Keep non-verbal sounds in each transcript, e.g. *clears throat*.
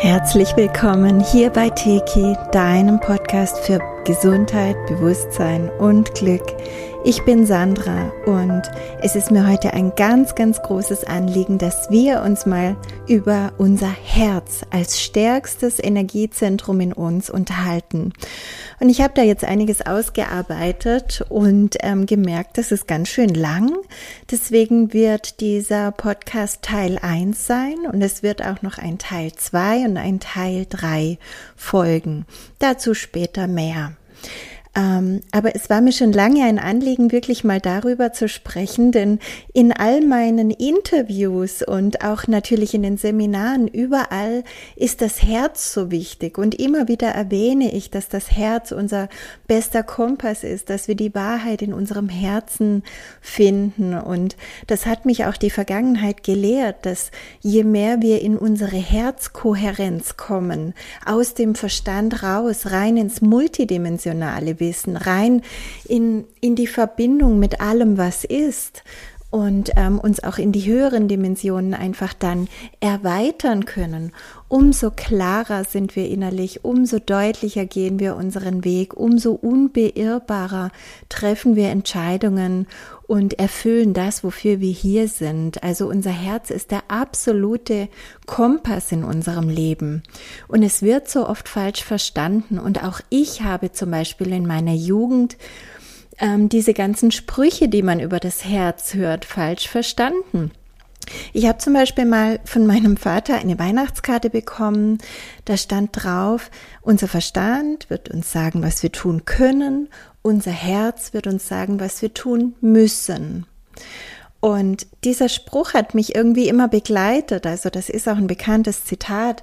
Herzlich willkommen hier bei Teki, deinem Podcast für Gesundheit, Bewusstsein und Glück. Ich bin Sandra und es ist mir heute ein ganz, ganz großes Anliegen, dass wir uns mal über unser Herz als stärkstes Energiezentrum in uns unterhalten. Und ich habe da jetzt einiges ausgearbeitet und ähm, gemerkt, das ist ganz schön lang. Deswegen wird dieser Podcast Teil 1 sein und es wird auch noch ein Teil 2 und ein Teil 3 folgen. Dazu später mehr. Ähm, aber es war mir schon lange ein Anliegen, wirklich mal darüber zu sprechen, denn in all meinen Interviews und auch natürlich in den Seminaren überall ist das Herz so wichtig. Und immer wieder erwähne ich, dass das Herz unser bester Kompass ist, dass wir die Wahrheit in unserem Herzen finden. Und das hat mich auch die Vergangenheit gelehrt, dass je mehr wir in unsere Herzkohärenz kommen, aus dem Verstand raus, rein ins Multidimensionale, Wissen, rein in, in die Verbindung mit allem, was ist und ähm, uns auch in die höheren Dimensionen einfach dann erweitern können, umso klarer sind wir innerlich, umso deutlicher gehen wir unseren Weg, umso unbeirrbarer treffen wir Entscheidungen und erfüllen das, wofür wir hier sind. Also unser Herz ist der absolute Kompass in unserem Leben. Und es wird so oft falsch verstanden. Und auch ich habe zum Beispiel in meiner Jugend ähm, diese ganzen Sprüche, die man über das Herz hört, falsch verstanden. Ich habe zum Beispiel mal von meinem Vater eine Weihnachtskarte bekommen. Da stand drauf, unser Verstand wird uns sagen, was wir tun können unser Herz wird uns sagen, was wir tun müssen. Und dieser Spruch hat mich irgendwie immer begleitet. Also das ist auch ein bekanntes Zitat.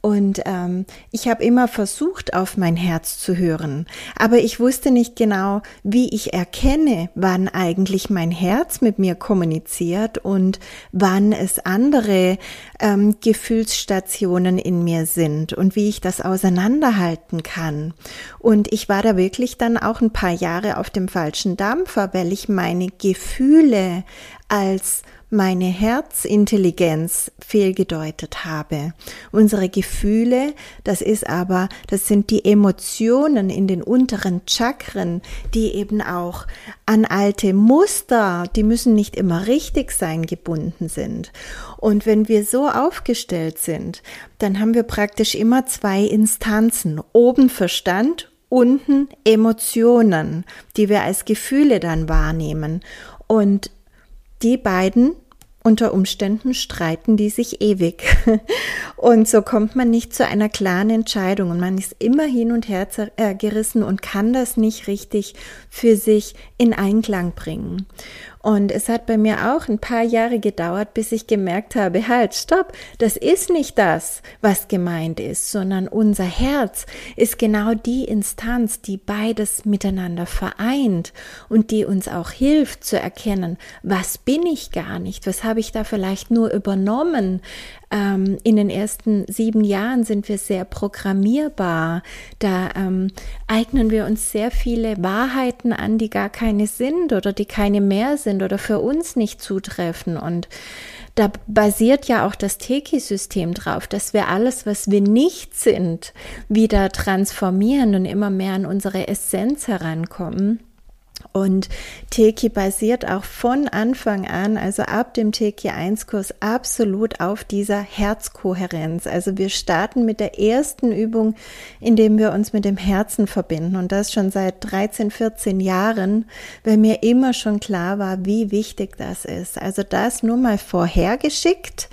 Und ähm, ich habe immer versucht, auf mein Herz zu hören. Aber ich wusste nicht genau, wie ich erkenne, wann eigentlich mein Herz mit mir kommuniziert und wann es andere ähm, Gefühlsstationen in mir sind und wie ich das auseinanderhalten kann. Und ich war da wirklich dann auch ein paar Jahre auf dem falschen Dampfer, weil ich meine Gefühle als meine Herzintelligenz fehlgedeutet habe. Unsere Gefühle, das ist aber, das sind die Emotionen in den unteren Chakren, die eben auch an alte Muster, die müssen nicht immer richtig sein, gebunden sind. Und wenn wir so aufgestellt sind, dann haben wir praktisch immer zwei Instanzen. Oben Verstand unten Emotionen, die wir als Gefühle dann wahrnehmen. Und die beiden unter Umständen streiten die sich ewig. *laughs* Und so kommt man nicht zu einer klaren Entscheidung und man ist immer hin und her äh, gerissen und kann das nicht richtig für sich in Einklang bringen. Und es hat bei mir auch ein paar Jahre gedauert, bis ich gemerkt habe, halt, stopp, das ist nicht das, was gemeint ist, sondern unser Herz ist genau die Instanz, die beides miteinander vereint und die uns auch hilft zu erkennen, was bin ich gar nicht, was habe ich da vielleicht nur übernommen, ähm, in den ersten sieben Jahren sind wir sehr programmierbar. Da ähm, eignen wir uns sehr viele Wahrheiten an, die gar keine sind oder die keine mehr sind oder für uns nicht zutreffen. Und da basiert ja auch das Teki-System drauf, dass wir alles, was wir nicht sind, wieder transformieren und immer mehr an unsere Essenz herankommen. Und Teki basiert auch von Anfang an, also ab dem Teki 1 Kurs, absolut auf dieser Herzkohärenz. Also wir starten mit der ersten Übung, indem wir uns mit dem Herzen verbinden. Und das schon seit 13, 14 Jahren, weil mir immer schon klar war, wie wichtig das ist. Also das nur mal vorhergeschickt.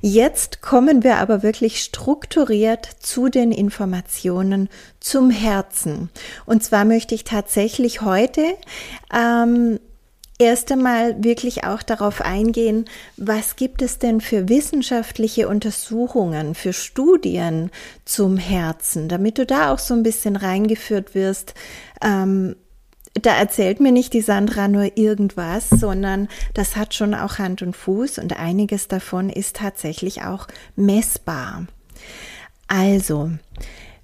Jetzt kommen wir aber wirklich strukturiert zu den Informationen zum Herzen. Und zwar möchte ich tatsächlich heute ähm, erst einmal wirklich auch darauf eingehen, was gibt es denn für wissenschaftliche Untersuchungen, für Studien zum Herzen, damit du da auch so ein bisschen reingeführt wirst. Ähm, da erzählt mir nicht die Sandra nur irgendwas, sondern das hat schon auch Hand und Fuß und einiges davon ist tatsächlich auch messbar. Also,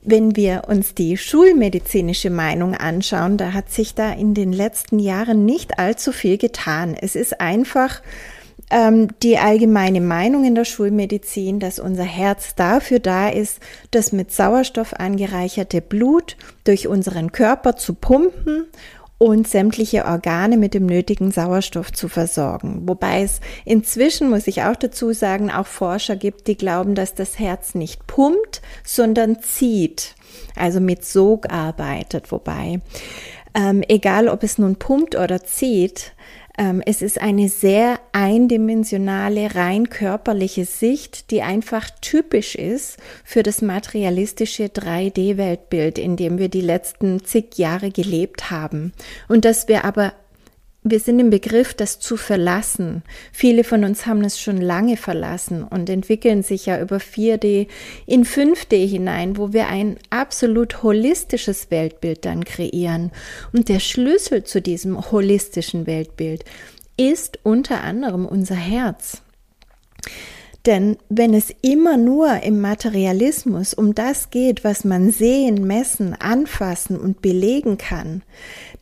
wenn wir uns die schulmedizinische Meinung anschauen, da hat sich da in den letzten Jahren nicht allzu viel getan. Es ist einfach ähm, die allgemeine Meinung in der Schulmedizin, dass unser Herz dafür da ist, das mit Sauerstoff angereicherte Blut durch unseren Körper zu pumpen und sämtliche Organe mit dem nötigen Sauerstoff zu versorgen. Wobei es inzwischen, muss ich auch dazu sagen, auch Forscher gibt, die glauben, dass das Herz nicht pumpt, sondern zieht, also mit Sog arbeitet. Wobei, ähm, egal ob es nun pumpt oder zieht, es ist eine sehr eindimensionale, rein körperliche Sicht, die einfach typisch ist für das materialistische 3D-Weltbild, in dem wir die letzten zig Jahre gelebt haben. Und dass wir aber wir sind im Begriff, das zu verlassen. Viele von uns haben es schon lange verlassen und entwickeln sich ja über 4D in 5D hinein, wo wir ein absolut holistisches Weltbild dann kreieren. Und der Schlüssel zu diesem holistischen Weltbild ist unter anderem unser Herz. Denn wenn es immer nur im Materialismus um das geht, was man sehen, messen, anfassen und belegen kann,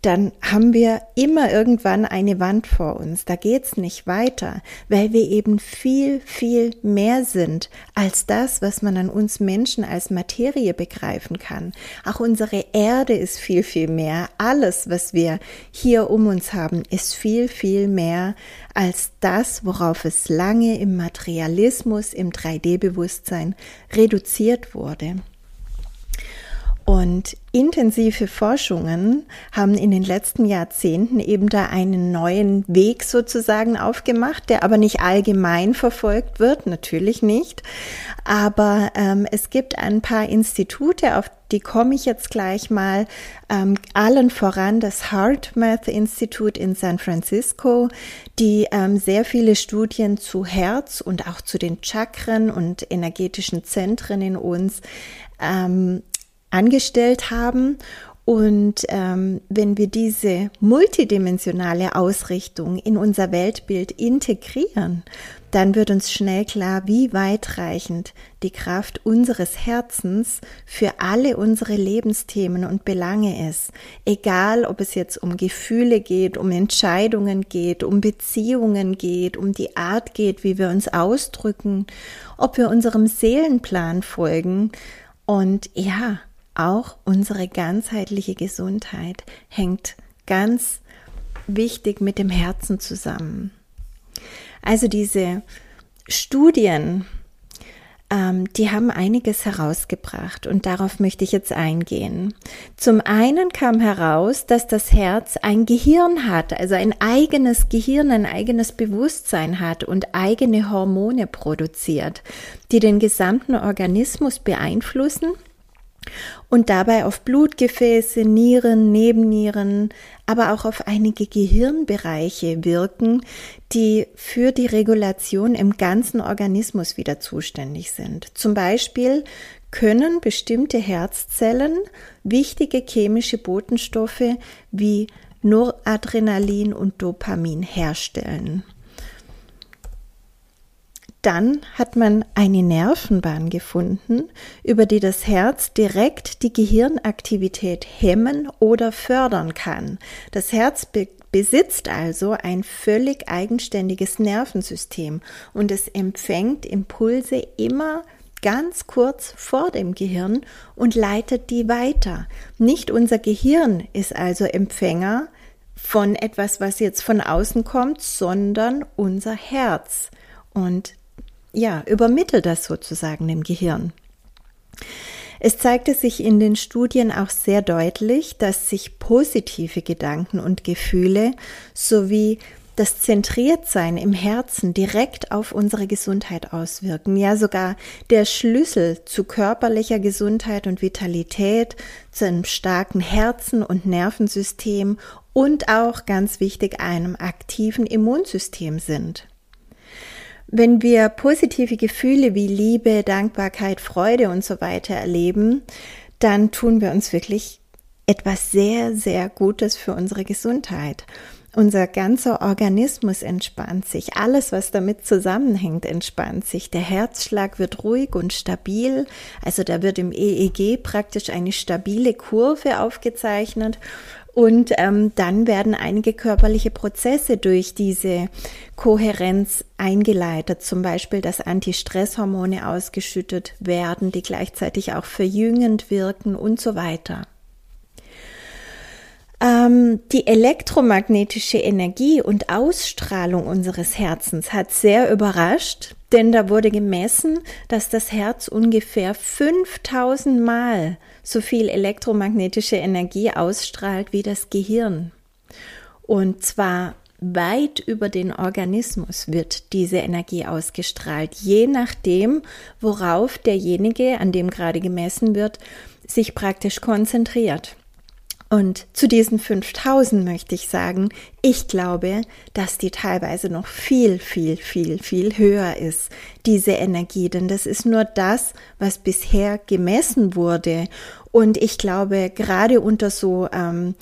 dann haben wir immer irgendwann eine Wand vor uns. Da geht's nicht weiter, weil wir eben viel, viel mehr sind als das, was man an uns Menschen als Materie begreifen kann. Auch unsere Erde ist viel, viel mehr. Alles, was wir hier um uns haben, ist viel, viel mehr als das, worauf es lange im Materialismus, im 3D-Bewusstsein reduziert wurde. Und intensive Forschungen haben in den letzten Jahrzehnten eben da einen neuen Weg sozusagen aufgemacht, der aber nicht allgemein verfolgt wird, natürlich nicht. Aber ähm, es gibt ein paar Institute, auf die komme ich jetzt gleich mal, ähm, allen voran das HeartMath Institute in San Francisco, die ähm, sehr viele Studien zu Herz und auch zu den Chakren und energetischen Zentren in uns ähm, angestellt haben. Und ähm, wenn wir diese multidimensionale Ausrichtung in unser Weltbild integrieren, dann wird uns schnell klar, wie weitreichend die Kraft unseres Herzens für alle unsere Lebensthemen und Belange ist. Egal, ob es jetzt um Gefühle geht, um Entscheidungen geht, um Beziehungen geht, um die Art geht, wie wir uns ausdrücken, ob wir unserem Seelenplan folgen. Und ja, auch unsere ganzheitliche Gesundheit hängt ganz wichtig mit dem Herzen zusammen. Also diese Studien, ähm, die haben einiges herausgebracht und darauf möchte ich jetzt eingehen. Zum einen kam heraus, dass das Herz ein Gehirn hat, also ein eigenes Gehirn, ein eigenes Bewusstsein hat und eigene Hormone produziert, die den gesamten Organismus beeinflussen und dabei auf Blutgefäße, Nieren, Nebennieren, aber auch auf einige Gehirnbereiche wirken, die für die Regulation im ganzen Organismus wieder zuständig sind. Zum Beispiel können bestimmte Herzzellen wichtige chemische Botenstoffe wie Noradrenalin und Dopamin herstellen. Dann hat man eine Nervenbahn gefunden, über die das Herz direkt die Gehirnaktivität hemmen oder fördern kann. Das Herz be besitzt also ein völlig eigenständiges Nervensystem und es empfängt Impulse immer ganz kurz vor dem Gehirn und leitet die weiter. Nicht unser Gehirn ist also Empfänger von etwas, was jetzt von außen kommt, sondern unser Herz. Und ja, übermittelt das sozusagen dem Gehirn. Es zeigte sich in den Studien auch sehr deutlich, dass sich positive Gedanken und Gefühle sowie das Zentriertsein im Herzen direkt auf unsere Gesundheit auswirken. Ja, sogar der Schlüssel zu körperlicher Gesundheit und Vitalität, zu einem starken Herzen und Nervensystem und auch ganz wichtig einem aktiven Immunsystem sind. Wenn wir positive Gefühle wie Liebe, Dankbarkeit, Freude und so weiter erleben, dann tun wir uns wirklich etwas sehr, sehr Gutes für unsere Gesundheit. Unser ganzer Organismus entspannt sich. Alles, was damit zusammenhängt, entspannt sich. Der Herzschlag wird ruhig und stabil. Also da wird im EEG praktisch eine stabile Kurve aufgezeichnet. Und ähm, dann werden einige körperliche Prozesse durch diese Kohärenz eingeleitet. Zum Beispiel, dass Antistresshormone ausgeschüttet werden, die gleichzeitig auch verjüngend wirken und so weiter. Ähm, die elektromagnetische Energie und Ausstrahlung unseres Herzens hat sehr überrascht, denn da wurde gemessen, dass das Herz ungefähr 5000 Mal so viel elektromagnetische Energie ausstrahlt wie das Gehirn. Und zwar weit über den Organismus wird diese Energie ausgestrahlt, je nachdem, worauf derjenige, an dem gerade gemessen wird, sich praktisch konzentriert. Und zu diesen 5000 möchte ich sagen, ich glaube, dass die teilweise noch viel, viel, viel, viel höher ist, diese Energie, denn das ist nur das, was bisher gemessen wurde. Und ich glaube, gerade unter so ähm,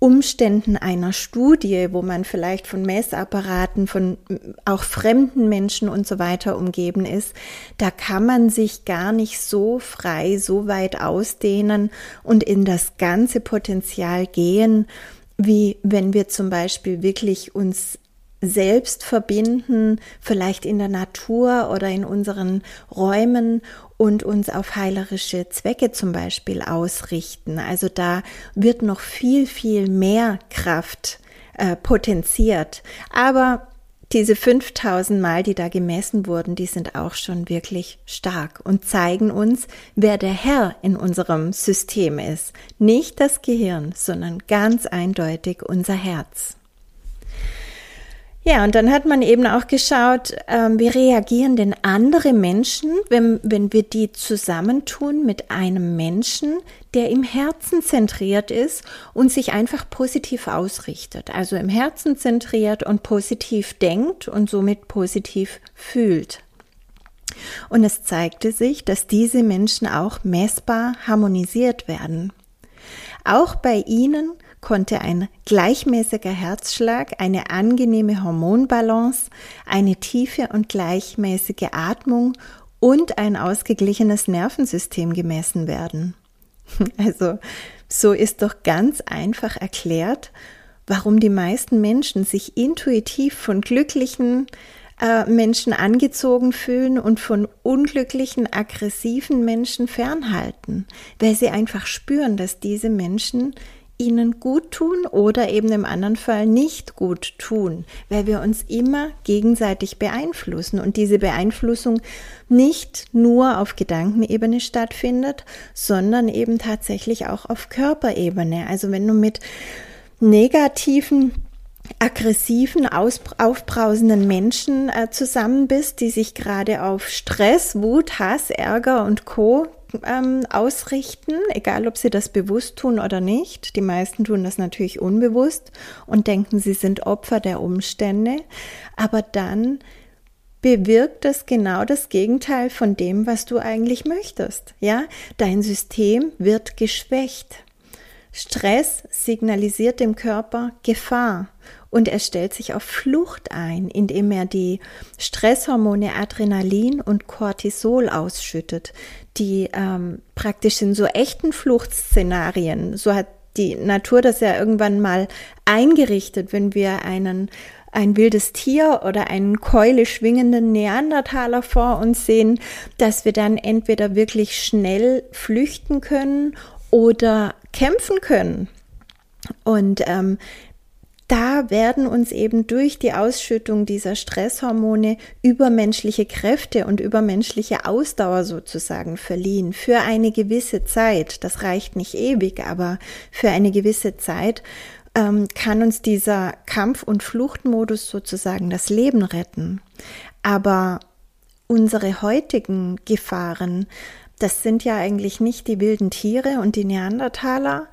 Umständen einer Studie, wo man vielleicht von Messapparaten, von auch fremden Menschen und so weiter umgeben ist, da kann man sich gar nicht so frei, so weit ausdehnen und in das ganze Potenzial gehen, wie wenn wir zum Beispiel wirklich uns selbst verbinden, vielleicht in der Natur oder in unseren Räumen und uns auf heilerische Zwecke zum Beispiel ausrichten. Also da wird noch viel, viel mehr Kraft äh, potenziert. Aber diese 5000 Mal, die da gemessen wurden, die sind auch schon wirklich stark und zeigen uns, wer der Herr in unserem System ist. Nicht das Gehirn, sondern ganz eindeutig unser Herz. Ja, und dann hat man eben auch geschaut, ähm, wie reagieren denn andere Menschen, wenn, wenn wir die zusammentun mit einem Menschen, der im Herzen zentriert ist und sich einfach positiv ausrichtet. Also im Herzen zentriert und positiv denkt und somit positiv fühlt. Und es zeigte sich, dass diese Menschen auch messbar harmonisiert werden. Auch bei ihnen konnte ein gleichmäßiger Herzschlag, eine angenehme Hormonbalance, eine tiefe und gleichmäßige Atmung und ein ausgeglichenes Nervensystem gemessen werden. *laughs* Also, so ist doch ganz einfach erklärt, warum die meisten Menschen sich intuitiv von glücklichen äh, Menschen angezogen fühlen und von unglücklichen, aggressiven Menschen fernhalten, weil sie einfach spüren, dass diese Menschen ihnen gut tun oder eben im anderen Fall nicht gut tun, weil wir uns immer gegenseitig beeinflussen und diese Beeinflussung nicht nur auf Gedankenebene stattfindet, sondern eben tatsächlich auch auf Körperebene. Also wenn du mit negativen aggressiven, aufbrausenden Menschen äh, zusammen bist, die sich gerade auf Stress, Wut, Hass, Ärger und Co ähm, ausrichten, egal ob sie das bewusst tun oder nicht. Die meisten tun das natürlich unbewusst und denken, sie sind Opfer der Umstände. Aber dann bewirkt das genau das Gegenteil von dem, was du eigentlich möchtest. Ja, dein System wird geschwächt. Stress signalisiert dem Körper Gefahr und er stellt sich auf Flucht ein, indem er die Stresshormone Adrenalin und Cortisol ausschüttet, die ähm, praktisch in so echten Fluchtszenarien, so hat die Natur das ja irgendwann mal eingerichtet, wenn wir einen ein wildes Tier oder einen Keule schwingenden Neandertaler vor uns sehen, dass wir dann entweder wirklich schnell flüchten können oder kämpfen können. Und ähm, da werden uns eben durch die Ausschüttung dieser Stresshormone übermenschliche Kräfte und übermenschliche Ausdauer sozusagen verliehen für eine gewisse Zeit. Das reicht nicht ewig, aber für eine gewisse Zeit ähm, kann uns dieser Kampf- und Fluchtmodus sozusagen das Leben retten. Aber unsere heutigen Gefahren, das sind ja eigentlich nicht die wilden Tiere und die Neandertaler,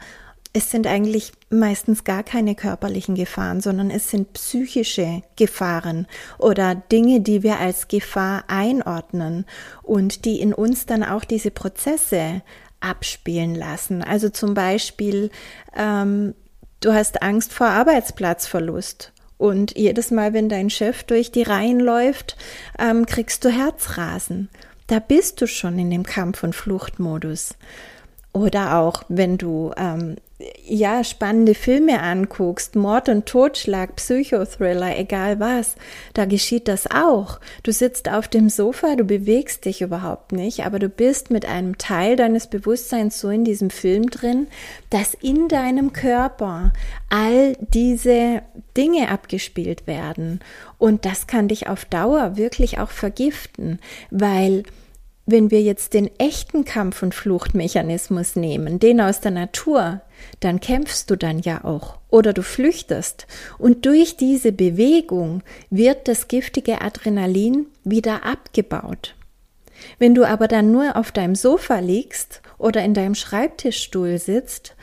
es sind eigentlich meistens gar keine körperlichen Gefahren, sondern es sind psychische Gefahren oder Dinge, die wir als Gefahr einordnen und die in uns dann auch diese Prozesse abspielen lassen. Also zum Beispiel, ähm, du hast Angst vor Arbeitsplatzverlust. Und jedes Mal, wenn dein Chef durch die Reihen läuft, ähm, kriegst du Herzrasen. Da bist du schon in dem Kampf- und Fluchtmodus. Oder auch, wenn du ähm, ja, spannende Filme anguckst, Mord und Totschlag, Psychothriller, egal was, da geschieht das auch. Du sitzt auf dem Sofa, du bewegst dich überhaupt nicht, aber du bist mit einem Teil deines Bewusstseins so in diesem Film drin, dass in deinem Körper all diese Dinge abgespielt werden. Und das kann dich auf Dauer wirklich auch vergiften, weil wenn wir jetzt den echten Kampf- und Fluchtmechanismus nehmen, den aus der Natur, dann kämpfst du dann ja auch oder du flüchtest. Und durch diese Bewegung wird das giftige Adrenalin wieder abgebaut. Wenn du aber dann nur auf deinem Sofa liegst oder in deinem Schreibtischstuhl sitzt,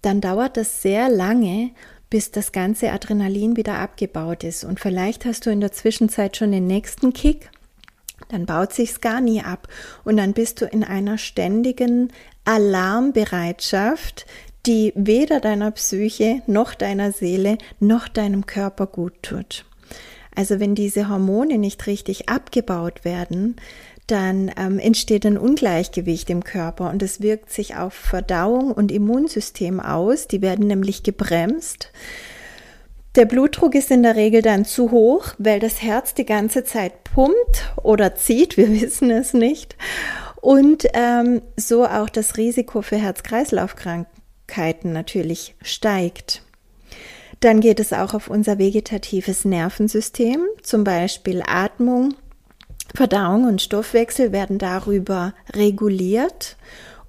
dann dauert das sehr lange, bis das ganze Adrenalin wieder abgebaut ist. Und vielleicht hast du in der Zwischenzeit schon den nächsten Kick dann baut sich's gar nie ab und dann bist du in einer ständigen Alarmbereitschaft, die weder deiner Psyche noch deiner Seele noch deinem Körper gut tut. Also wenn diese Hormone nicht richtig abgebaut werden, dann ähm, entsteht ein Ungleichgewicht im Körper und es wirkt sich auf Verdauung und Immunsystem aus. Die werden nämlich gebremst. Der Blutdruck ist in der Regel dann zu hoch, weil das Herz die ganze Zeit pumpt oder zieht, wir *laughs* wissen es nicht. Und ähm, so auch das Risiko für Herz-Kreislauf-Krankheiten natürlich steigt. Dann geht es auch auf unser vegetatives Nervensystem, zum Beispiel Atmung, Verdauung und Stoffwechsel werden darüber reguliert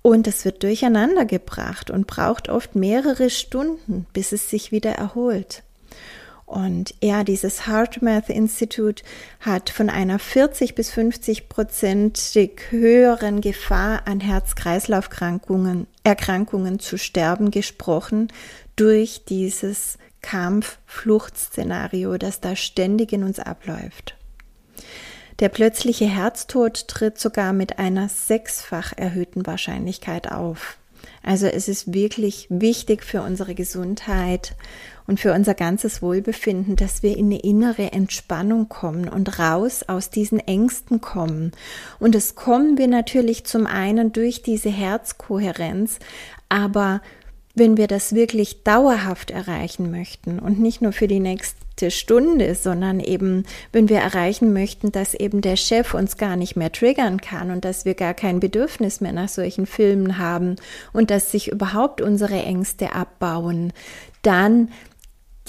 und es wird durcheinander gebracht und braucht oft mehrere Stunden, bis es sich wieder erholt. Und ja, dieses HeartMath Institute hat von einer 40 bis 50 prozentig höheren Gefahr an Herz-Kreislauf-Erkrankungen Erkrankungen zu sterben gesprochen durch dieses Kampf-Flucht-Szenario, das da ständig in uns abläuft. Der plötzliche Herztod tritt sogar mit einer sechsfach erhöhten Wahrscheinlichkeit auf. Also es ist wirklich wichtig für unsere Gesundheit und für unser ganzes Wohlbefinden, dass wir in eine innere Entspannung kommen und raus aus diesen Ängsten kommen. Und das kommen wir natürlich zum einen durch diese Herzkohärenz, aber wenn wir das wirklich dauerhaft erreichen möchten und nicht nur für die nächste Stunde, sondern eben, wenn wir erreichen möchten, dass eben der Chef uns gar nicht mehr triggern kann und dass wir gar kein Bedürfnis mehr nach solchen Filmen haben und dass sich überhaupt unsere Ängste abbauen, dann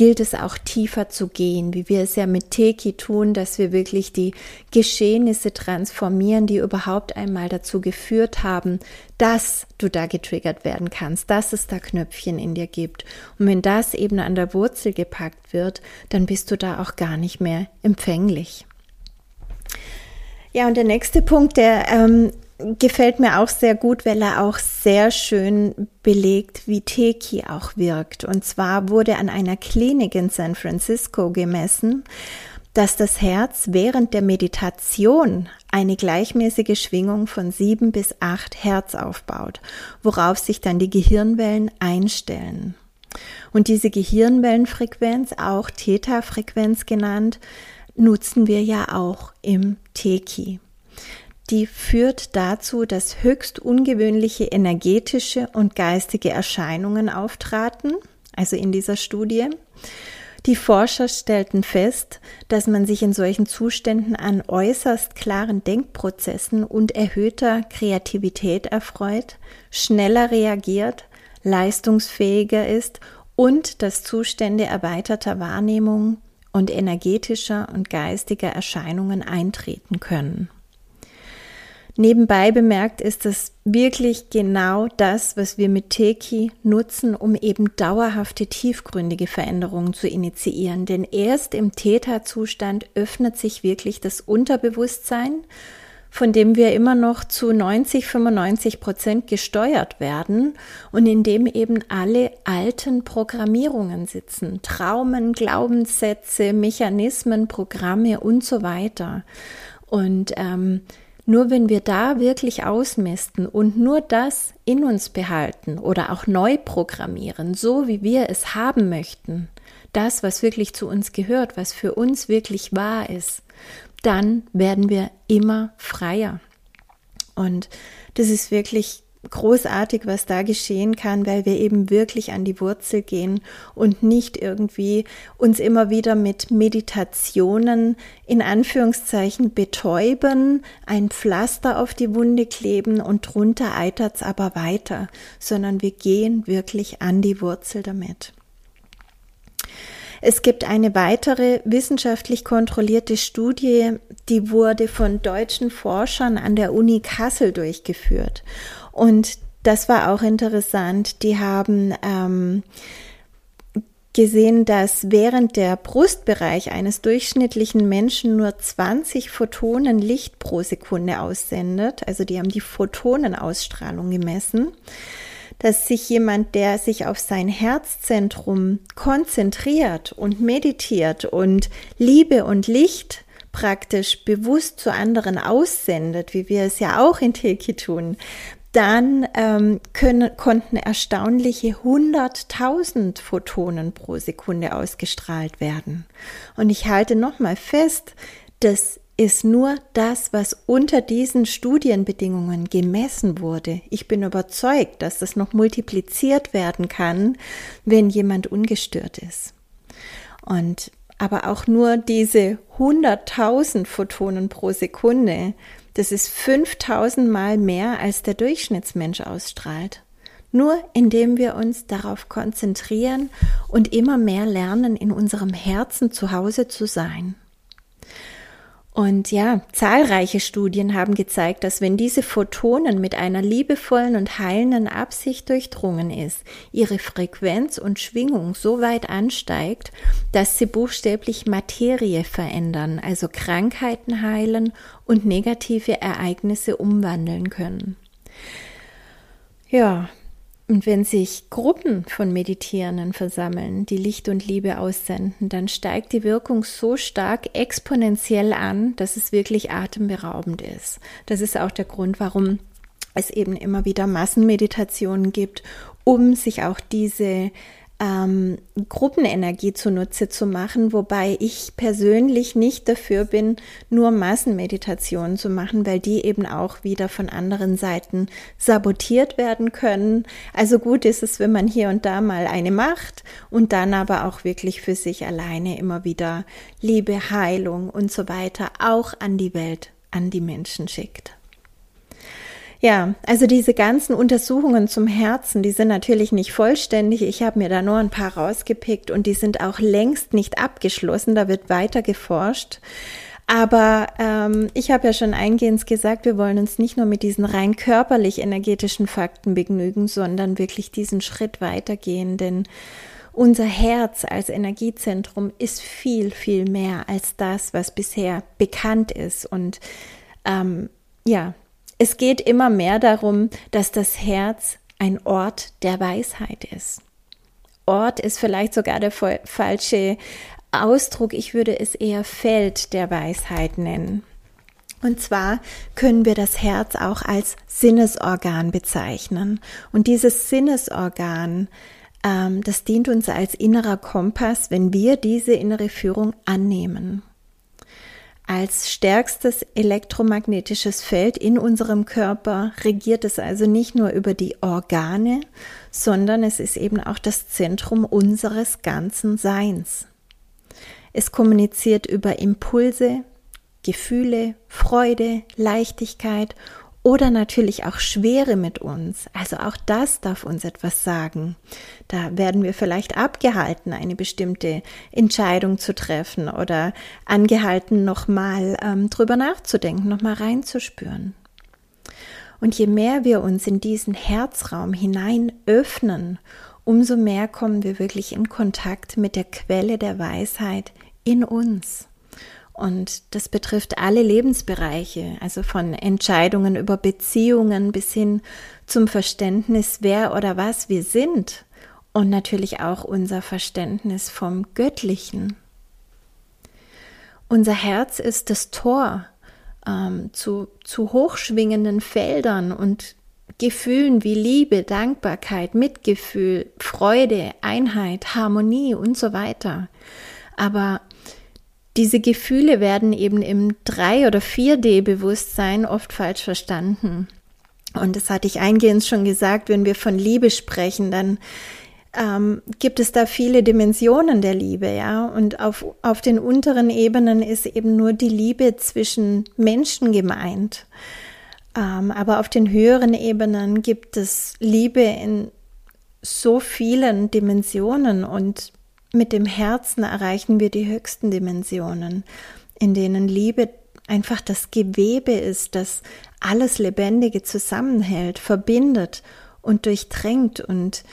gilt es auch tiefer zu gehen, wie wir es ja mit Teki tun, dass wir wirklich die Geschehnisse transformieren, die überhaupt einmal dazu geführt haben, dass du da getriggert werden kannst, dass es da Knöpfchen in dir gibt. Und wenn das eben an der Wurzel gepackt wird, dann bist du da auch gar nicht mehr empfänglich. Ja, und der nächste Punkt, der ähm, gefällt mir auch sehr gut, weil er auch sehr schön belegt, wie Teki auch wirkt. Und zwar wurde an einer Klinik in San Francisco gemessen, dass das Herz während der Meditation eine gleichmäßige Schwingung von sieben bis acht Hertz aufbaut, worauf sich dann die Gehirnwellen einstellen. Und diese Gehirnwellenfrequenz, auch Theta-Frequenz genannt, nutzen wir ja auch im Teki die führt dazu, dass höchst ungewöhnliche energetische und geistige Erscheinungen auftraten, also in dieser Studie. Die Forscher stellten fest, dass man sich in solchen Zuständen an äußerst klaren Denkprozessen und erhöhter Kreativität erfreut, schneller reagiert, leistungsfähiger ist und dass Zustände erweiterter Wahrnehmung und energetischer und geistiger Erscheinungen eintreten können. Nebenbei bemerkt ist es wirklich genau das, was wir mit Teki nutzen, um eben dauerhafte tiefgründige Veränderungen zu initiieren. Denn erst im Theta-Zustand öffnet sich wirklich das Unterbewusstsein, von dem wir immer noch zu 90, 95 Prozent gesteuert werden und in dem eben alle alten Programmierungen sitzen. Traumen, Glaubenssätze, Mechanismen, Programme und so weiter. Und ähm, nur wenn wir da wirklich ausmisten und nur das in uns behalten oder auch neu programmieren, so wie wir es haben möchten, das, was wirklich zu uns gehört, was für uns wirklich wahr ist, dann werden wir immer freier. Und das ist wirklich großartig, was da geschehen kann, weil wir eben wirklich an die Wurzel gehen und nicht irgendwie uns immer wieder mit Meditationen in Anführungszeichen betäuben, ein Pflaster auf die Wunde kleben und drunter eitert's aber weiter, sondern wir gehen wirklich an die Wurzel damit. Es gibt eine weitere wissenschaftlich kontrollierte Studie, die wurde von deutschen Forschern an der Uni Kassel durchgeführt. Und das war auch interessant. Die haben ähm, gesehen, dass während der Brustbereich eines durchschnittlichen Menschen nur 20 Photonen Licht pro Sekunde aussendet. Also die haben die Photonenausstrahlung gemessen dass sich jemand, der sich auf sein Herzzentrum konzentriert und meditiert und Liebe und Licht praktisch bewusst zu anderen aussendet, wie wir es ja auch in Teki tun, dann ähm, können, konnten erstaunliche 100.000 Photonen pro Sekunde ausgestrahlt werden. Und ich halte nochmal fest, dass ist nur das, was unter diesen Studienbedingungen gemessen wurde. Ich bin überzeugt, dass das noch multipliziert werden kann, wenn jemand ungestört ist. Und aber auch nur diese 100.000 Photonen pro Sekunde, das ist 5000 Mal mehr als der Durchschnittsmensch ausstrahlt. Nur indem wir uns darauf konzentrieren und immer mehr lernen, in unserem Herzen zu Hause zu sein. Und ja, zahlreiche Studien haben gezeigt, dass wenn diese Photonen mit einer liebevollen und heilenden Absicht durchdrungen ist, ihre Frequenz und Schwingung so weit ansteigt, dass sie buchstäblich Materie verändern, also Krankheiten heilen und negative Ereignisse umwandeln können. Ja, und wenn sich Gruppen von Meditierenden versammeln, die Licht und Liebe aussenden, dann steigt die Wirkung so stark exponentiell an, dass es wirklich atemberaubend ist. Das ist auch der Grund, warum es eben immer wieder Massenmeditationen gibt, um sich auch diese ähm, Gruppenenergie zunutze zu machen, wobei ich persönlich nicht dafür bin, nur Massenmeditationen zu machen, weil die eben auch wieder von anderen Seiten sabotiert werden können. Also gut ist es, wenn man hier und da mal eine macht und dann aber auch wirklich für sich alleine immer wieder Liebe, Heilung und so weiter auch an die Welt, an die Menschen schickt. Ja, also diese ganzen Untersuchungen zum Herzen, die sind natürlich nicht vollständig. Ich habe mir da nur ein paar rausgepickt und die sind auch längst nicht abgeschlossen. Da wird weiter geforscht. Aber ähm, ich habe ja schon eingehend gesagt, wir wollen uns nicht nur mit diesen rein körperlich energetischen Fakten begnügen, sondern wirklich diesen Schritt weitergehen, denn unser Herz als Energiezentrum ist viel, viel mehr als das, was bisher bekannt ist. Und ähm, ja, es geht immer mehr darum, dass das Herz ein Ort der Weisheit ist. Ort ist vielleicht sogar der falsche Ausdruck. Ich würde es eher Feld der Weisheit nennen. Und zwar können wir das Herz auch als Sinnesorgan bezeichnen. Und dieses Sinnesorgan, ähm, das dient uns als innerer Kompass, wenn wir diese innere Führung annehmen als stärkstes elektromagnetisches Feld in unserem Körper regiert es also nicht nur über die Organe, sondern es ist eben auch das Zentrum unseres ganzen Seins. Es kommuniziert über Impulse, Gefühle, Freude, Leichtigkeit oder natürlich auch Schwere mit uns. Also auch das darf uns etwas sagen. Da werden wir vielleicht abgehalten, eine bestimmte Entscheidung zu treffen oder angehalten, nochmal ähm, drüber nachzudenken, nochmal reinzuspüren. Und je mehr wir uns in diesen Herzraum hinein öffnen, umso mehr kommen wir wirklich in Kontakt mit der Quelle der Weisheit in uns. Und das betrifft alle Lebensbereiche, also von Entscheidungen über Beziehungen bis hin zum Verständnis, wer oder was wir sind und natürlich auch unser Verständnis vom Göttlichen. Unser Herz ist das Tor ähm, zu, zu hochschwingenden Feldern und Gefühlen wie Liebe, Dankbarkeit, Mitgefühl, Freude, Einheit, Harmonie und so weiter. Aber diese Gefühle werden eben im 3- oder 4D-Bewusstsein oft falsch verstanden. Und das hatte ich eingehend schon gesagt, wenn wir von Liebe sprechen, dann ähm, gibt es da viele Dimensionen der Liebe, ja. Und auf, auf den unteren Ebenen ist eben nur die Liebe zwischen Menschen gemeint. Ähm, aber auf den höheren Ebenen gibt es Liebe in so vielen Dimensionen und mit dem Herzen erreichen wir die höchsten Dimensionen, in denen Liebe einfach das Gewebe ist, das alles Lebendige zusammenhält, verbindet und durchdrängt und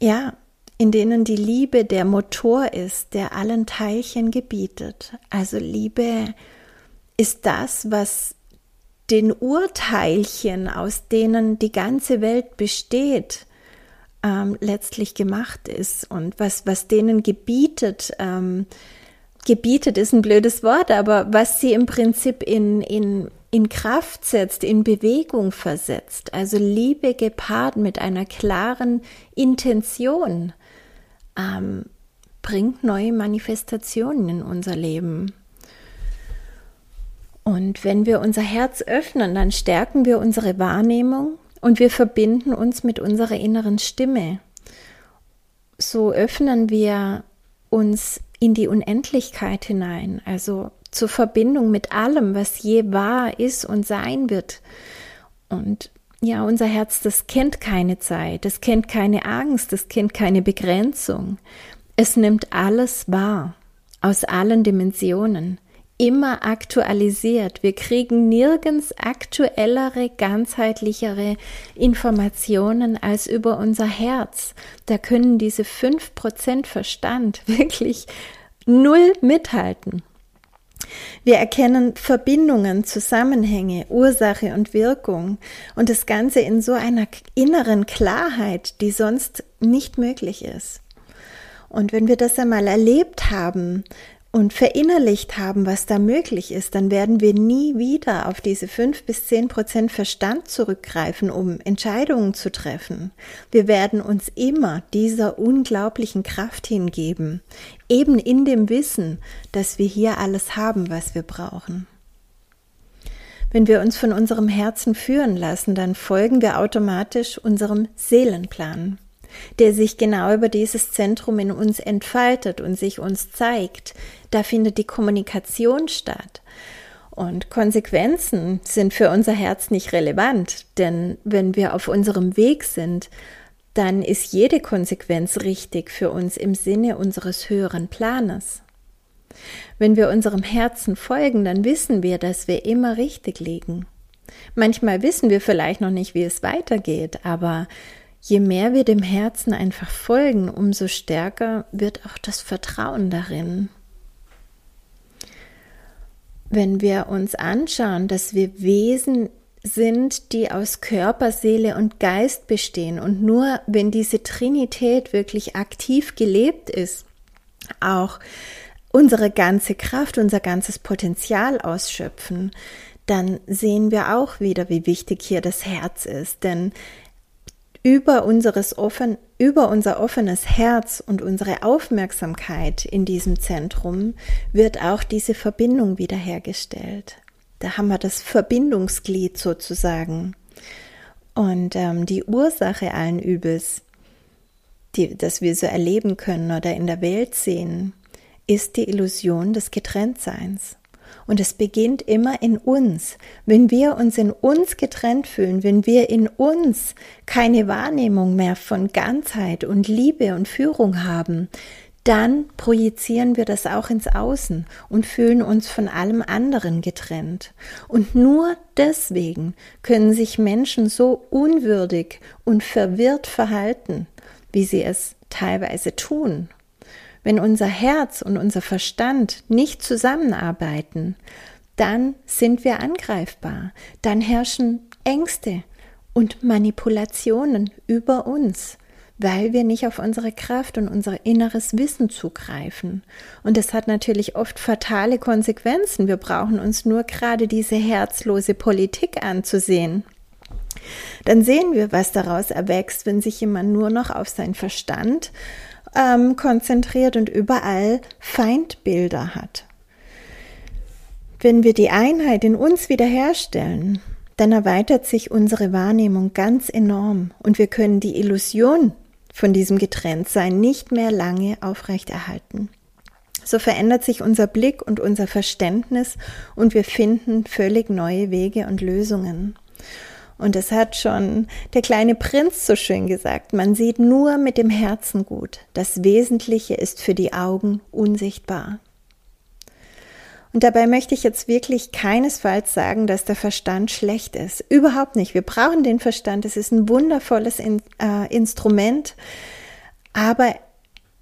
ja, in denen die Liebe der Motor ist, der allen Teilchen gebietet. Also Liebe ist das, was den Urteilchen, aus denen die ganze Welt besteht, ähm, letztlich gemacht ist und was, was denen gebietet, ähm, gebietet ist ein blödes Wort, aber was sie im Prinzip in, in, in Kraft setzt, in Bewegung versetzt. Also Liebe gepaart mit einer klaren Intention ähm, bringt neue Manifestationen in unser Leben. Und wenn wir unser Herz öffnen, dann stärken wir unsere Wahrnehmung und wir verbinden uns mit unserer inneren Stimme. So öffnen wir uns in die Unendlichkeit hinein, also zur Verbindung mit allem, was je war, ist und sein wird. Und ja, unser Herz, das kennt keine Zeit, das kennt keine Angst, das kennt keine Begrenzung. Es nimmt alles wahr, aus allen Dimensionen immer aktualisiert. Wir kriegen nirgends aktuellere, ganzheitlichere Informationen als über unser Herz. Da können diese fünf Prozent Verstand *laughs* wirklich null mithalten. Wir erkennen Verbindungen, Zusammenhänge, Ursache und Wirkung und das Ganze in so einer inneren Klarheit, die sonst nicht möglich ist. Und wenn wir das einmal erlebt haben, und verinnerlicht haben, was da möglich ist, dann werden wir nie wieder auf diese fünf bis zehn Prozent Verstand zurückgreifen, um Entscheidungen zu treffen. Wir werden uns immer dieser unglaublichen Kraft hingeben, eben in dem Wissen, dass wir hier alles haben, was wir brauchen. Wenn wir uns von unserem Herzen führen lassen, dann folgen wir automatisch unserem Seelenplan der sich genau über dieses Zentrum in uns entfaltet und sich uns zeigt. Da findet die Kommunikation statt. Und Konsequenzen sind für unser Herz nicht relevant, denn wenn wir auf unserem Weg sind, dann ist jede Konsequenz richtig für uns im Sinne unseres höheren Planes. Wenn wir unserem Herzen folgen, dann wissen wir, dass wir immer richtig liegen. Manchmal wissen wir vielleicht noch nicht, wie es weitergeht, aber je mehr wir dem Herzen einfach folgen, umso stärker wird auch das Vertrauen darin. Wenn wir uns anschauen, dass wir Wesen sind, die aus Körper, Seele und Geist bestehen und nur wenn diese Trinität wirklich aktiv gelebt ist, auch unsere ganze Kraft, unser ganzes Potenzial ausschöpfen, dann sehen wir auch wieder, wie wichtig hier das Herz ist. Denn über, unseres offen, über unser offenes Herz und unsere Aufmerksamkeit in diesem Zentrum wird auch diese Verbindung wiederhergestellt. Da haben wir das Verbindungsglied sozusagen. Und ähm, die Ursache allen Übels, die, das wir so erleben können oder in der Welt sehen, ist die Illusion des Getrenntseins. Und es beginnt immer in uns. Wenn wir uns in uns getrennt fühlen, wenn wir in uns keine Wahrnehmung mehr von Ganzheit und Liebe und Führung haben, dann projizieren wir das auch ins Außen und fühlen uns von allem anderen getrennt. Und nur deswegen können sich Menschen so unwürdig und verwirrt verhalten, wie sie es teilweise tun. Wenn unser Herz und unser Verstand nicht zusammenarbeiten, dann sind wir angreifbar, dann herrschen Ängste und Manipulationen über uns, weil wir nicht auf unsere Kraft und unser inneres Wissen zugreifen. Und das hat natürlich oft fatale Konsequenzen. Wir brauchen uns nur gerade diese herzlose Politik anzusehen. Dann sehen wir, was daraus erwächst, wenn sich jemand nur noch auf seinen Verstand ähm, konzentriert und überall Feindbilder hat. Wenn wir die Einheit in uns wiederherstellen, dann erweitert sich unsere Wahrnehmung ganz enorm und wir können die Illusion von diesem Getrenntsein nicht mehr lange aufrechterhalten. So verändert sich unser Blick und unser Verständnis und wir finden völlig neue Wege und Lösungen. Und es hat schon der kleine Prinz so schön gesagt, man sieht nur mit dem Herzen gut, das Wesentliche ist für die Augen unsichtbar. Und dabei möchte ich jetzt wirklich keinesfalls sagen, dass der Verstand schlecht ist. Überhaupt nicht. Wir brauchen den Verstand. Es ist ein wundervolles in, äh, Instrument. Aber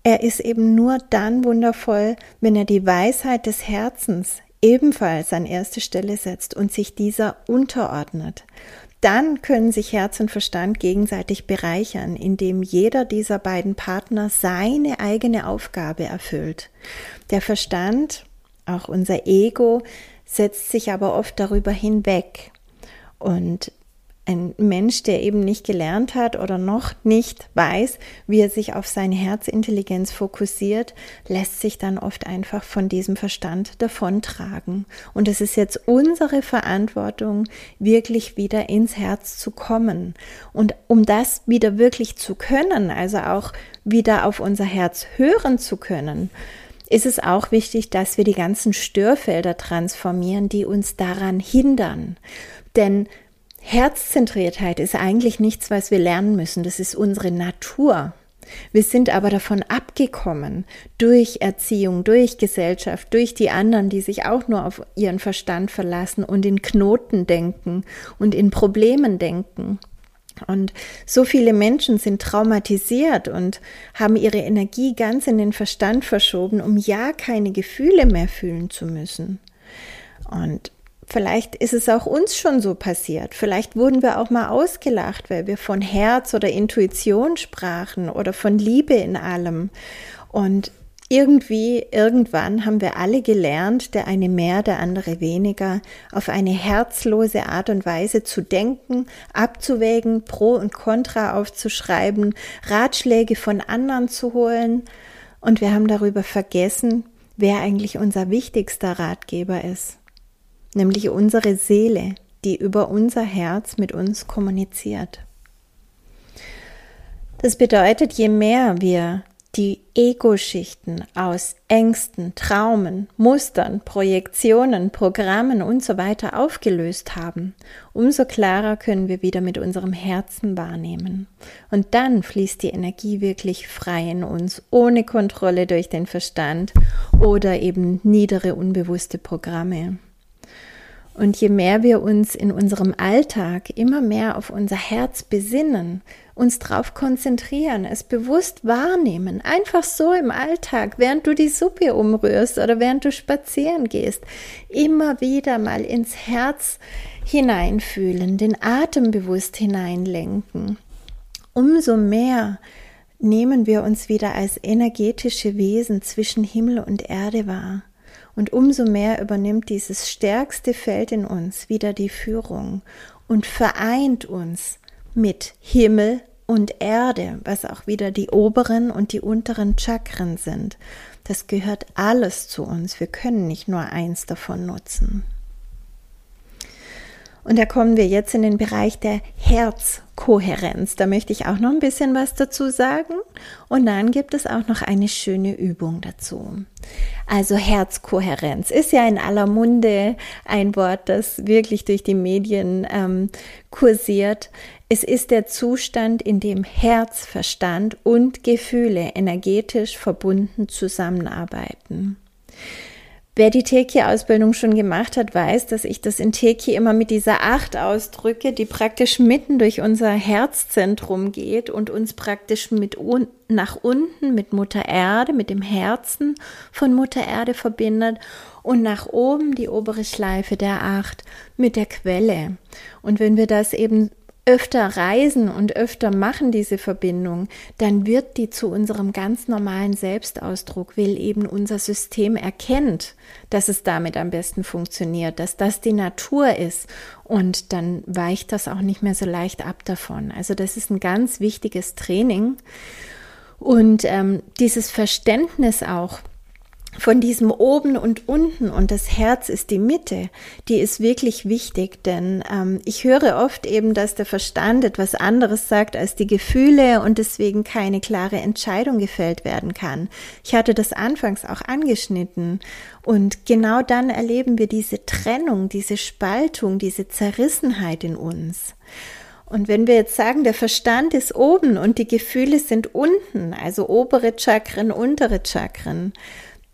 er ist eben nur dann wundervoll, wenn er die Weisheit des Herzens ebenfalls an erste Stelle setzt und sich dieser unterordnet. Dann können sich Herz und Verstand gegenseitig bereichern, indem jeder dieser beiden Partner seine eigene Aufgabe erfüllt. Der Verstand auch unser Ego setzt sich aber oft darüber hinweg. Und ein Mensch, der eben nicht gelernt hat oder noch nicht weiß, wie er sich auf seine Herzintelligenz fokussiert, lässt sich dann oft einfach von diesem Verstand davontragen. Und es ist jetzt unsere Verantwortung, wirklich wieder ins Herz zu kommen. Und um das wieder wirklich zu können, also auch wieder auf unser Herz hören zu können, ist es auch wichtig, dass wir die ganzen Störfelder transformieren, die uns daran hindern. Denn Herzzentriertheit ist eigentlich nichts, was wir lernen müssen. Das ist unsere Natur. Wir sind aber davon abgekommen durch Erziehung, durch Gesellschaft, durch die anderen, die sich auch nur auf ihren Verstand verlassen und in Knoten denken und in Problemen denken. Und so viele Menschen sind traumatisiert und haben ihre Energie ganz in den Verstand verschoben, um ja keine Gefühle mehr fühlen zu müssen. Und vielleicht ist es auch uns schon so passiert. Vielleicht wurden wir auch mal ausgelacht, weil wir von Herz oder Intuition sprachen oder von Liebe in allem. Und irgendwie, irgendwann haben wir alle gelernt, der eine mehr, der andere weniger, auf eine herzlose Art und Weise zu denken, abzuwägen, Pro und Contra aufzuschreiben, Ratschläge von anderen zu holen. Und wir haben darüber vergessen, wer eigentlich unser wichtigster Ratgeber ist. Nämlich unsere Seele, die über unser Herz mit uns kommuniziert. Das bedeutet, je mehr wir die Ego-Schichten aus Ängsten, Traumen, Mustern, Projektionen, Programmen und so weiter aufgelöst haben, umso klarer können wir wieder mit unserem Herzen wahrnehmen. Und dann fließt die Energie wirklich frei in uns, ohne Kontrolle durch den Verstand oder eben niedere unbewusste Programme. Und je mehr wir uns in unserem Alltag immer mehr auf unser Herz besinnen, uns darauf konzentrieren, es bewusst wahrnehmen, einfach so im Alltag, während du die Suppe umrührst oder während du spazieren gehst, immer wieder mal ins Herz hineinfühlen, den Atem bewusst hineinlenken. Umso mehr nehmen wir uns wieder als energetische Wesen zwischen Himmel und Erde wahr. Und umso mehr übernimmt dieses stärkste Feld in uns wieder die Führung und vereint uns mit Himmel und Erde, was auch wieder die oberen und die unteren Chakren sind. Das gehört alles zu uns. Wir können nicht nur eins davon nutzen. Und da kommen wir jetzt in den Bereich der Herzkohärenz. Da möchte ich auch noch ein bisschen was dazu sagen. Und dann gibt es auch noch eine schöne Übung dazu. Also Herzkohärenz ist ja in aller Munde ein Wort, das wirklich durch die Medien ähm, kursiert. Es ist der Zustand, in dem Herz, Verstand und Gefühle energetisch verbunden zusammenarbeiten. Wer die Teki-Ausbildung schon gemacht hat, weiß, dass ich das in Teki immer mit dieser Acht ausdrücke, die praktisch mitten durch unser Herzzentrum geht und uns praktisch mit un nach unten mit Mutter Erde, mit dem Herzen von Mutter Erde verbindet und nach oben die obere Schleife der Acht mit der Quelle. Und wenn wir das eben öfter reisen und öfter machen diese Verbindung, dann wird die zu unserem ganz normalen Selbstausdruck, weil eben unser System erkennt, dass es damit am besten funktioniert, dass das die Natur ist und dann weicht das auch nicht mehr so leicht ab davon. Also das ist ein ganz wichtiges Training und ähm, dieses Verständnis auch, von diesem oben und unten und das Herz ist die Mitte, die ist wirklich wichtig, denn ähm, ich höre oft eben, dass der Verstand etwas anderes sagt als die Gefühle und deswegen keine klare Entscheidung gefällt werden kann. Ich hatte das anfangs auch angeschnitten und genau dann erleben wir diese Trennung, diese Spaltung, diese Zerrissenheit in uns. Und wenn wir jetzt sagen, der Verstand ist oben und die Gefühle sind unten, also obere Chakren, untere Chakren,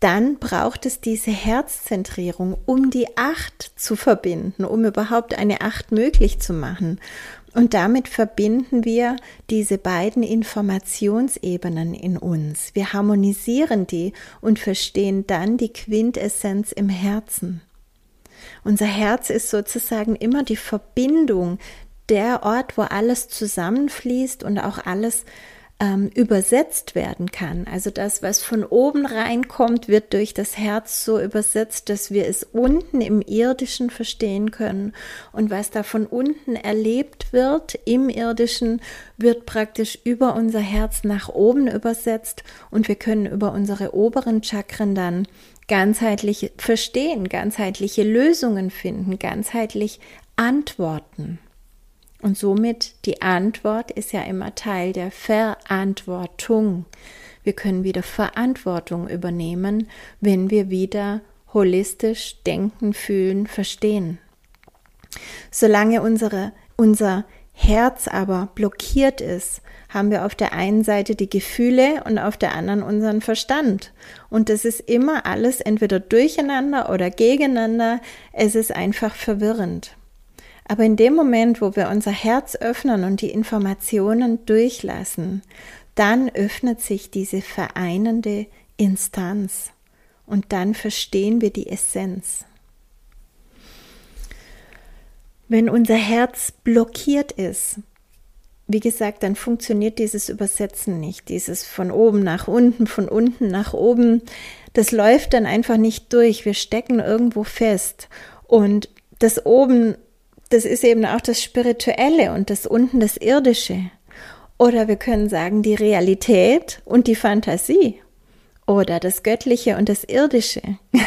dann braucht es diese Herzzentrierung, um die Acht zu verbinden, um überhaupt eine Acht möglich zu machen. Und damit verbinden wir diese beiden Informationsebenen in uns. Wir harmonisieren die und verstehen dann die Quintessenz im Herzen. Unser Herz ist sozusagen immer die Verbindung, der Ort, wo alles zusammenfließt und auch alles ähm, übersetzt werden kann. Also das, was von oben reinkommt, wird durch das Herz so übersetzt, dass wir es unten im irdischen verstehen können. Und was da von unten erlebt wird im irdischen, wird praktisch über unser Herz nach oben übersetzt und wir können über unsere oberen Chakren dann ganzheitlich verstehen, ganzheitliche Lösungen finden, ganzheitlich antworten. Und somit die Antwort ist ja immer Teil der Verantwortung. Wir können wieder Verantwortung übernehmen, wenn wir wieder holistisch denken, fühlen, verstehen. Solange unsere, unser Herz aber blockiert ist, haben wir auf der einen Seite die Gefühle und auf der anderen unseren Verstand. Und das ist immer alles entweder durcheinander oder gegeneinander. Es ist einfach verwirrend. Aber in dem Moment, wo wir unser Herz öffnen und die Informationen durchlassen, dann öffnet sich diese vereinende Instanz und dann verstehen wir die Essenz. Wenn unser Herz blockiert ist, wie gesagt, dann funktioniert dieses Übersetzen nicht, dieses von oben nach unten, von unten nach oben. Das läuft dann einfach nicht durch. Wir stecken irgendwo fest. Und das oben das ist eben auch das Spirituelle und das unten das Irdische. Oder wir können sagen die Realität und die Fantasie. Oder das Göttliche und das Irdische. *laughs*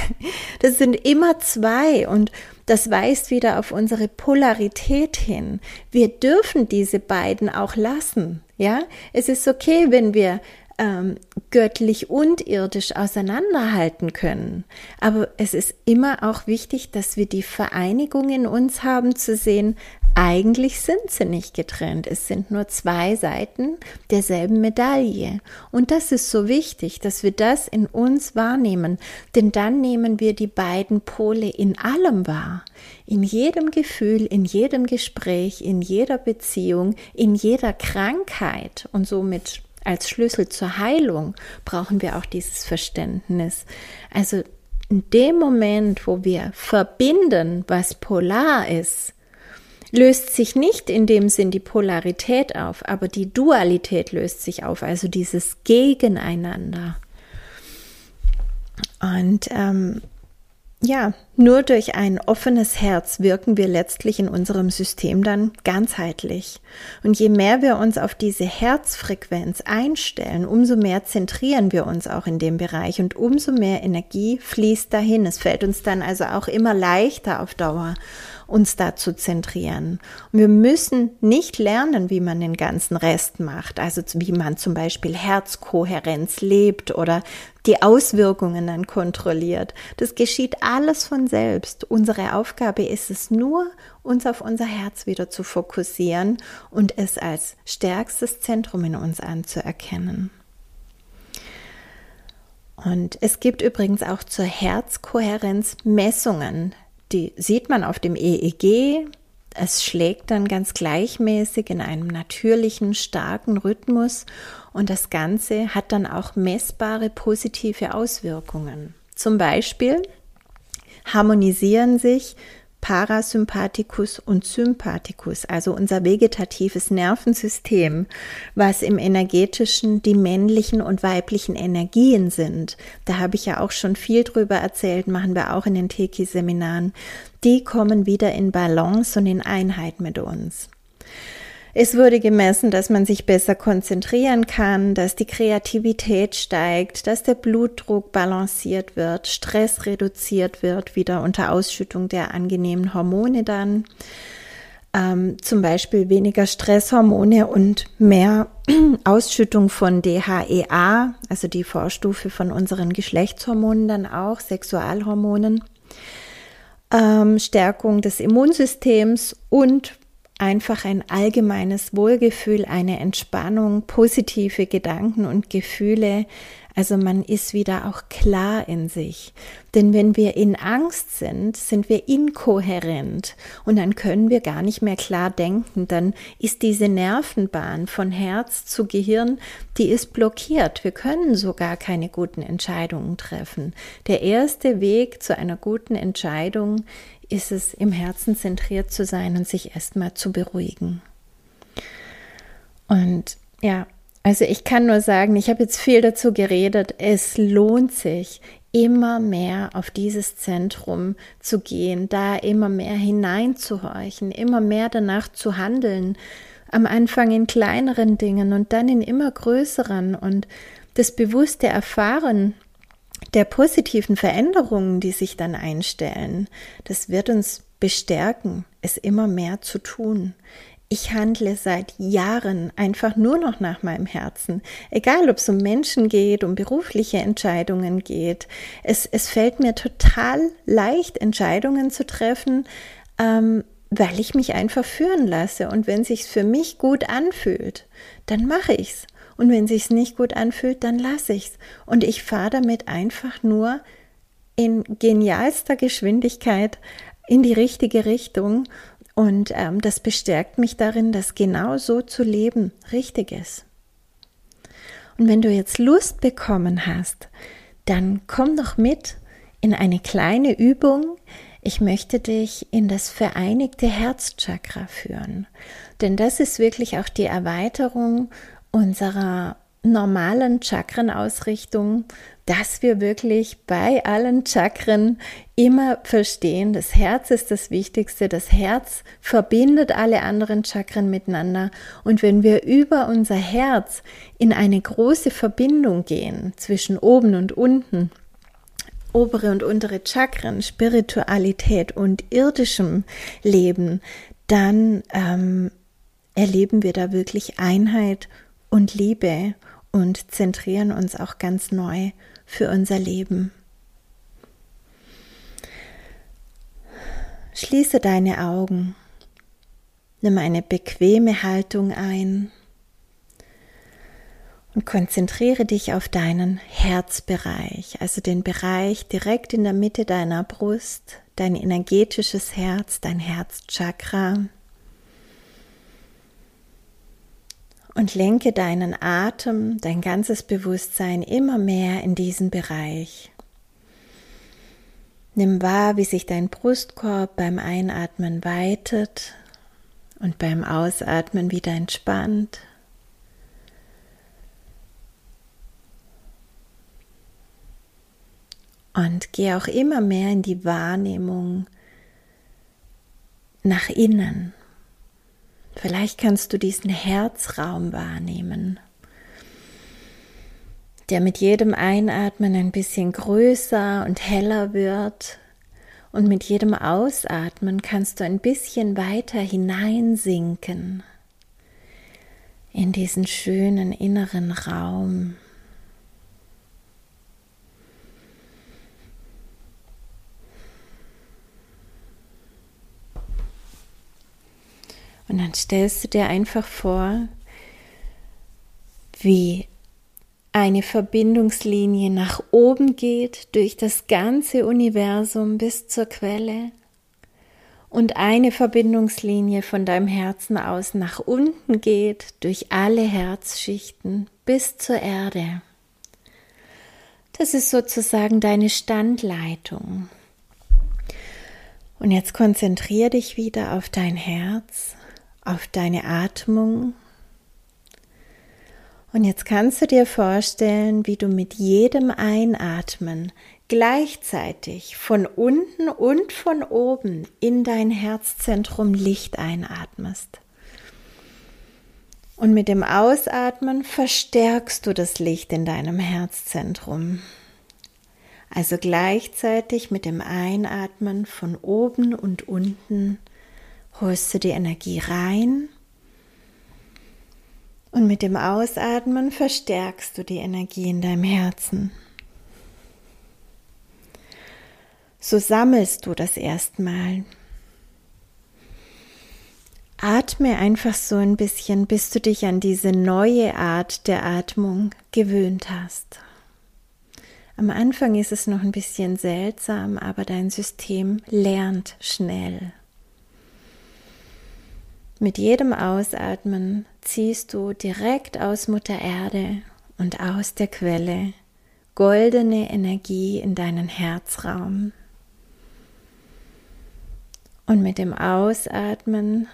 Das sind immer zwei und das weist wieder auf unsere Polarität hin. Wir dürfen diese beiden auch lassen. Ja, es ist okay, wenn wir ähm, göttlich und irdisch auseinanderhalten können. Aber es ist immer auch wichtig, dass wir die Vereinigung in uns haben, zu sehen, eigentlich sind sie nicht getrennt. Es sind nur zwei Seiten derselben Medaille. Und das ist so wichtig, dass wir das in uns wahrnehmen. Denn dann nehmen wir die beiden Pole in allem wahr. In jedem Gefühl, in jedem Gespräch, in jeder Beziehung, in jeder Krankheit und somit als Schlüssel zur Heilung brauchen wir auch dieses Verständnis. Also in dem Moment, wo wir verbinden, was polar ist, löst sich nicht in dem Sinn die Polarität auf, aber die Dualität löst sich auf, also dieses Gegeneinander. Und ähm, ja, nur durch ein offenes Herz wirken wir letztlich in unserem System dann ganzheitlich. Und je mehr wir uns auf diese Herzfrequenz einstellen, umso mehr zentrieren wir uns auch in dem Bereich und umso mehr Energie fließt dahin. Es fällt uns dann also auch immer leichter auf Dauer uns da zu zentrieren. Und wir müssen nicht lernen, wie man den ganzen Rest macht, also wie man zum Beispiel Herzkohärenz lebt oder die Auswirkungen dann kontrolliert. Das geschieht alles von selbst. Unsere Aufgabe ist es nur, uns auf unser Herz wieder zu fokussieren und es als stärkstes Zentrum in uns anzuerkennen. Und es gibt übrigens auch zur Herzkohärenz Messungen, die sieht man auf dem EEG. Es schlägt dann ganz gleichmäßig in einem natürlichen, starken Rhythmus und das Ganze hat dann auch messbare positive Auswirkungen. Zum Beispiel harmonisieren sich Parasympathikus und Sympathikus, also unser vegetatives Nervensystem, was im energetischen die männlichen und weiblichen Energien sind. Da habe ich ja auch schon viel drüber erzählt, machen wir auch in den Teki-Seminaren. Die kommen wieder in Balance und in Einheit mit uns. Es wurde gemessen, dass man sich besser konzentrieren kann, dass die Kreativität steigt, dass der Blutdruck balanciert wird, Stress reduziert wird, wieder unter Ausschüttung der angenehmen Hormone dann. Ähm, zum Beispiel weniger Stresshormone und mehr *clears throat* Ausschüttung von DHEA, also die Vorstufe von unseren Geschlechtshormonen dann auch, Sexualhormonen. Ähm, Stärkung des Immunsystems und einfach ein allgemeines Wohlgefühl, eine Entspannung, positive Gedanken und Gefühle. Also man ist wieder auch klar in sich. Denn wenn wir in Angst sind, sind wir inkohärent und dann können wir gar nicht mehr klar denken. Dann ist diese Nervenbahn von Herz zu Gehirn, die ist blockiert. Wir können sogar keine guten Entscheidungen treffen. Der erste Weg zu einer guten Entscheidung ist es, im Herzen zentriert zu sein und sich erstmal zu beruhigen. Und ja, also ich kann nur sagen, ich habe jetzt viel dazu geredet. Es lohnt sich, immer mehr auf dieses Zentrum zu gehen, da immer mehr hineinzuhorchen, immer mehr danach zu handeln. Am Anfang in kleineren Dingen und dann in immer größeren und das bewusste Erfahren der positiven Veränderungen, die sich dann einstellen, das wird uns bestärken, es immer mehr zu tun. Ich handle seit Jahren einfach nur noch nach meinem Herzen. Egal, ob es um Menschen geht, um berufliche Entscheidungen geht. Es, es fällt mir total leicht, Entscheidungen zu treffen, ähm, weil ich mich einfach führen lasse. Und wenn sich's für mich gut anfühlt, dann mache ich's. Und wenn sich's nicht gut anfühlt, dann lasse ich's. Und ich fahre damit einfach nur in genialster Geschwindigkeit in die richtige Richtung. Und ähm, das bestärkt mich darin, dass genau so zu leben richtig ist. Und wenn du jetzt Lust bekommen hast, dann komm doch mit in eine kleine Übung. Ich möchte dich in das vereinigte Herzchakra führen. Denn das ist wirklich auch die Erweiterung unserer normalen Chakrenausrichtung, dass wir wirklich bei allen Chakren immer verstehen, das Herz ist das Wichtigste, das Herz verbindet alle anderen Chakren miteinander. Und wenn wir über unser Herz in eine große Verbindung gehen zwischen oben und unten, obere und untere Chakren, Spiritualität und irdischem Leben, dann ähm, erleben wir da wirklich Einheit und Liebe und zentrieren uns auch ganz neu für unser Leben. Schließe deine Augen, nimm eine bequeme Haltung ein und konzentriere dich auf deinen Herzbereich, also den Bereich direkt in der Mitte deiner Brust, dein energetisches Herz, dein Herzchakra. Und lenke deinen Atem, dein ganzes Bewusstsein immer mehr in diesen Bereich. Nimm wahr, wie sich dein Brustkorb beim Einatmen weitet und beim Ausatmen wieder entspannt. Und geh auch immer mehr in die Wahrnehmung nach innen. Vielleicht kannst du diesen Herzraum wahrnehmen, der mit jedem Einatmen ein bisschen größer und heller wird. Und mit jedem Ausatmen kannst du ein bisschen weiter hineinsinken in diesen schönen inneren Raum. Und dann stellst du dir einfach vor, wie eine Verbindungslinie nach oben geht durch das ganze Universum bis zur Quelle und eine Verbindungslinie von deinem Herzen aus nach unten geht durch alle Herzschichten bis zur Erde. Das ist sozusagen deine Standleitung. Und jetzt konzentriere dich wieder auf dein Herz auf deine Atmung. Und jetzt kannst du dir vorstellen, wie du mit jedem Einatmen gleichzeitig von unten und von oben in dein Herzzentrum Licht einatmest. Und mit dem Ausatmen verstärkst du das Licht in deinem Herzzentrum. Also gleichzeitig mit dem Einatmen von oben und unten holst du die Energie rein und mit dem Ausatmen verstärkst du die Energie in deinem Herzen. So sammelst du das erstmal. Atme einfach so ein bisschen, bis du dich an diese neue Art der Atmung gewöhnt hast. Am Anfang ist es noch ein bisschen seltsam, aber dein System lernt schnell. Mit jedem Ausatmen ziehst du direkt aus Mutter Erde und aus der Quelle goldene Energie in deinen Herzraum. Und mit dem Ausatmen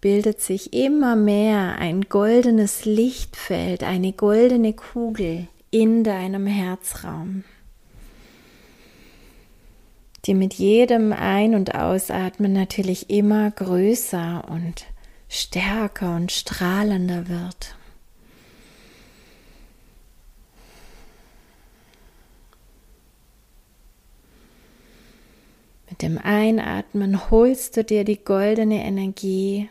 bildet sich immer mehr ein goldenes Lichtfeld, eine goldene Kugel in deinem Herzraum, die mit jedem Ein- und Ausatmen natürlich immer größer und stärker und strahlender wird. Mit dem Einatmen holst du dir die goldene Energie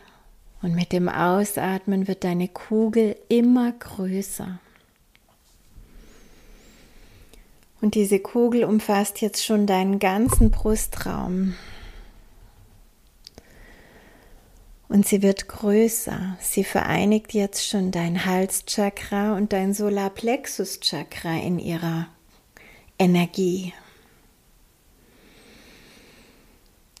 und mit dem Ausatmen wird deine Kugel immer größer. Und diese Kugel umfasst jetzt schon deinen ganzen Brustraum. Und sie wird größer. Sie vereinigt jetzt schon dein Halschakra und dein Solarplexus-Chakra in ihrer Energie.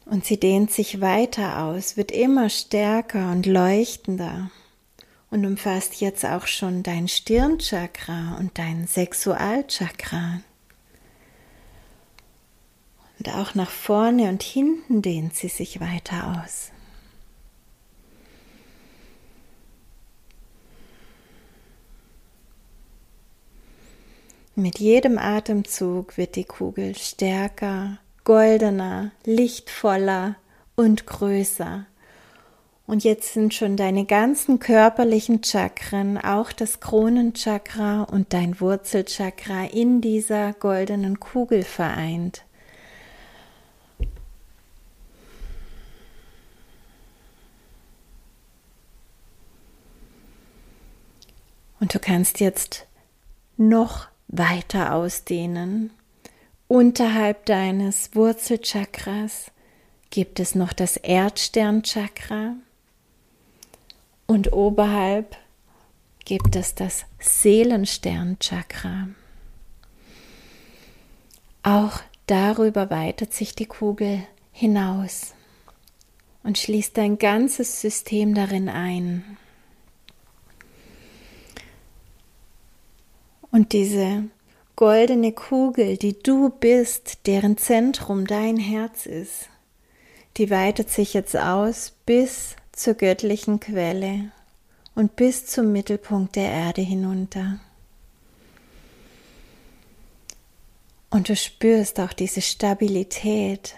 Und sie dehnt sich weiter aus, wird immer stärker und leuchtender und umfasst jetzt auch schon dein Stirnchakra und dein Sexualchakra. Und auch nach vorne und hinten dehnt sie sich weiter aus. Mit jedem Atemzug wird die Kugel stärker, goldener, lichtvoller und größer. Und jetzt sind schon deine ganzen körperlichen Chakren, auch das Kronenchakra und dein Wurzelchakra in dieser goldenen Kugel vereint. Und du kannst jetzt noch weiter ausdehnen. Unterhalb deines Wurzelchakras gibt es noch das Erdsternchakra und oberhalb gibt es das Seelensternchakra. Auch darüber weitet sich die Kugel hinaus und schließt dein ganzes System darin ein. Und diese goldene Kugel, die du bist, deren Zentrum dein Herz ist, die weitet sich jetzt aus bis zur göttlichen Quelle und bis zum Mittelpunkt der Erde hinunter. Und du spürst auch diese Stabilität,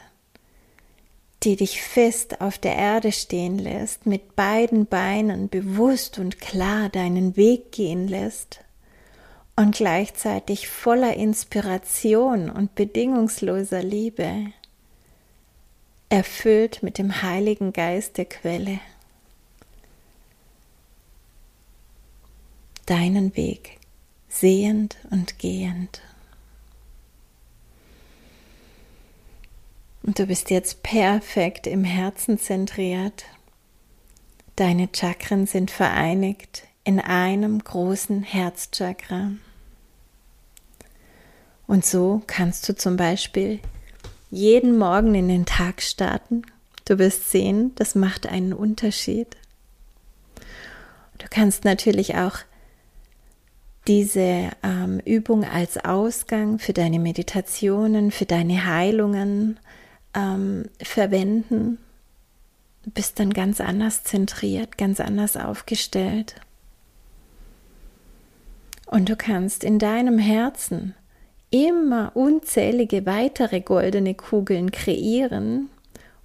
die dich fest auf der Erde stehen lässt, mit beiden Beinen bewusst und klar deinen Weg gehen lässt und gleichzeitig voller Inspiration und bedingungsloser Liebe, erfüllt mit dem Heiligen Geist der Quelle. Deinen Weg sehend und gehend. Und du bist jetzt perfekt im Herzen zentriert. Deine Chakren sind vereinigt in einem großen Herzchakra. Und so kannst du zum Beispiel jeden Morgen in den Tag starten. Du wirst sehen, das macht einen Unterschied. Du kannst natürlich auch diese ähm, Übung als Ausgang für deine Meditationen, für deine Heilungen ähm, verwenden. Du bist dann ganz anders zentriert, ganz anders aufgestellt. Und du kannst in deinem Herzen immer unzählige weitere goldene Kugeln kreieren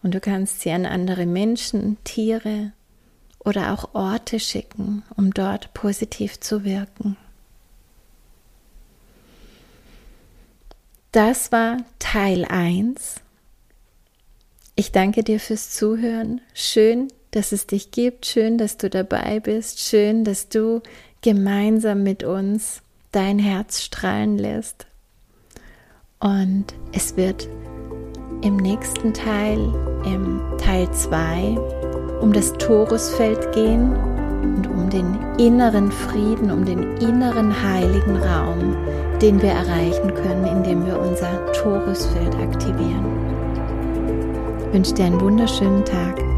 und du kannst sie an andere Menschen, Tiere oder auch Orte schicken, um dort positiv zu wirken. Das war Teil 1. Ich danke dir fürs Zuhören. Schön, dass es dich gibt. Schön, dass du dabei bist. Schön, dass du gemeinsam mit uns dein Herz strahlen lässt. Und es wird im nächsten Teil, im Teil 2, um das Torusfeld gehen und um den inneren Frieden, um den inneren heiligen Raum, den wir erreichen können, indem wir unser Torusfeld aktivieren. Ich wünsche dir einen wunderschönen Tag.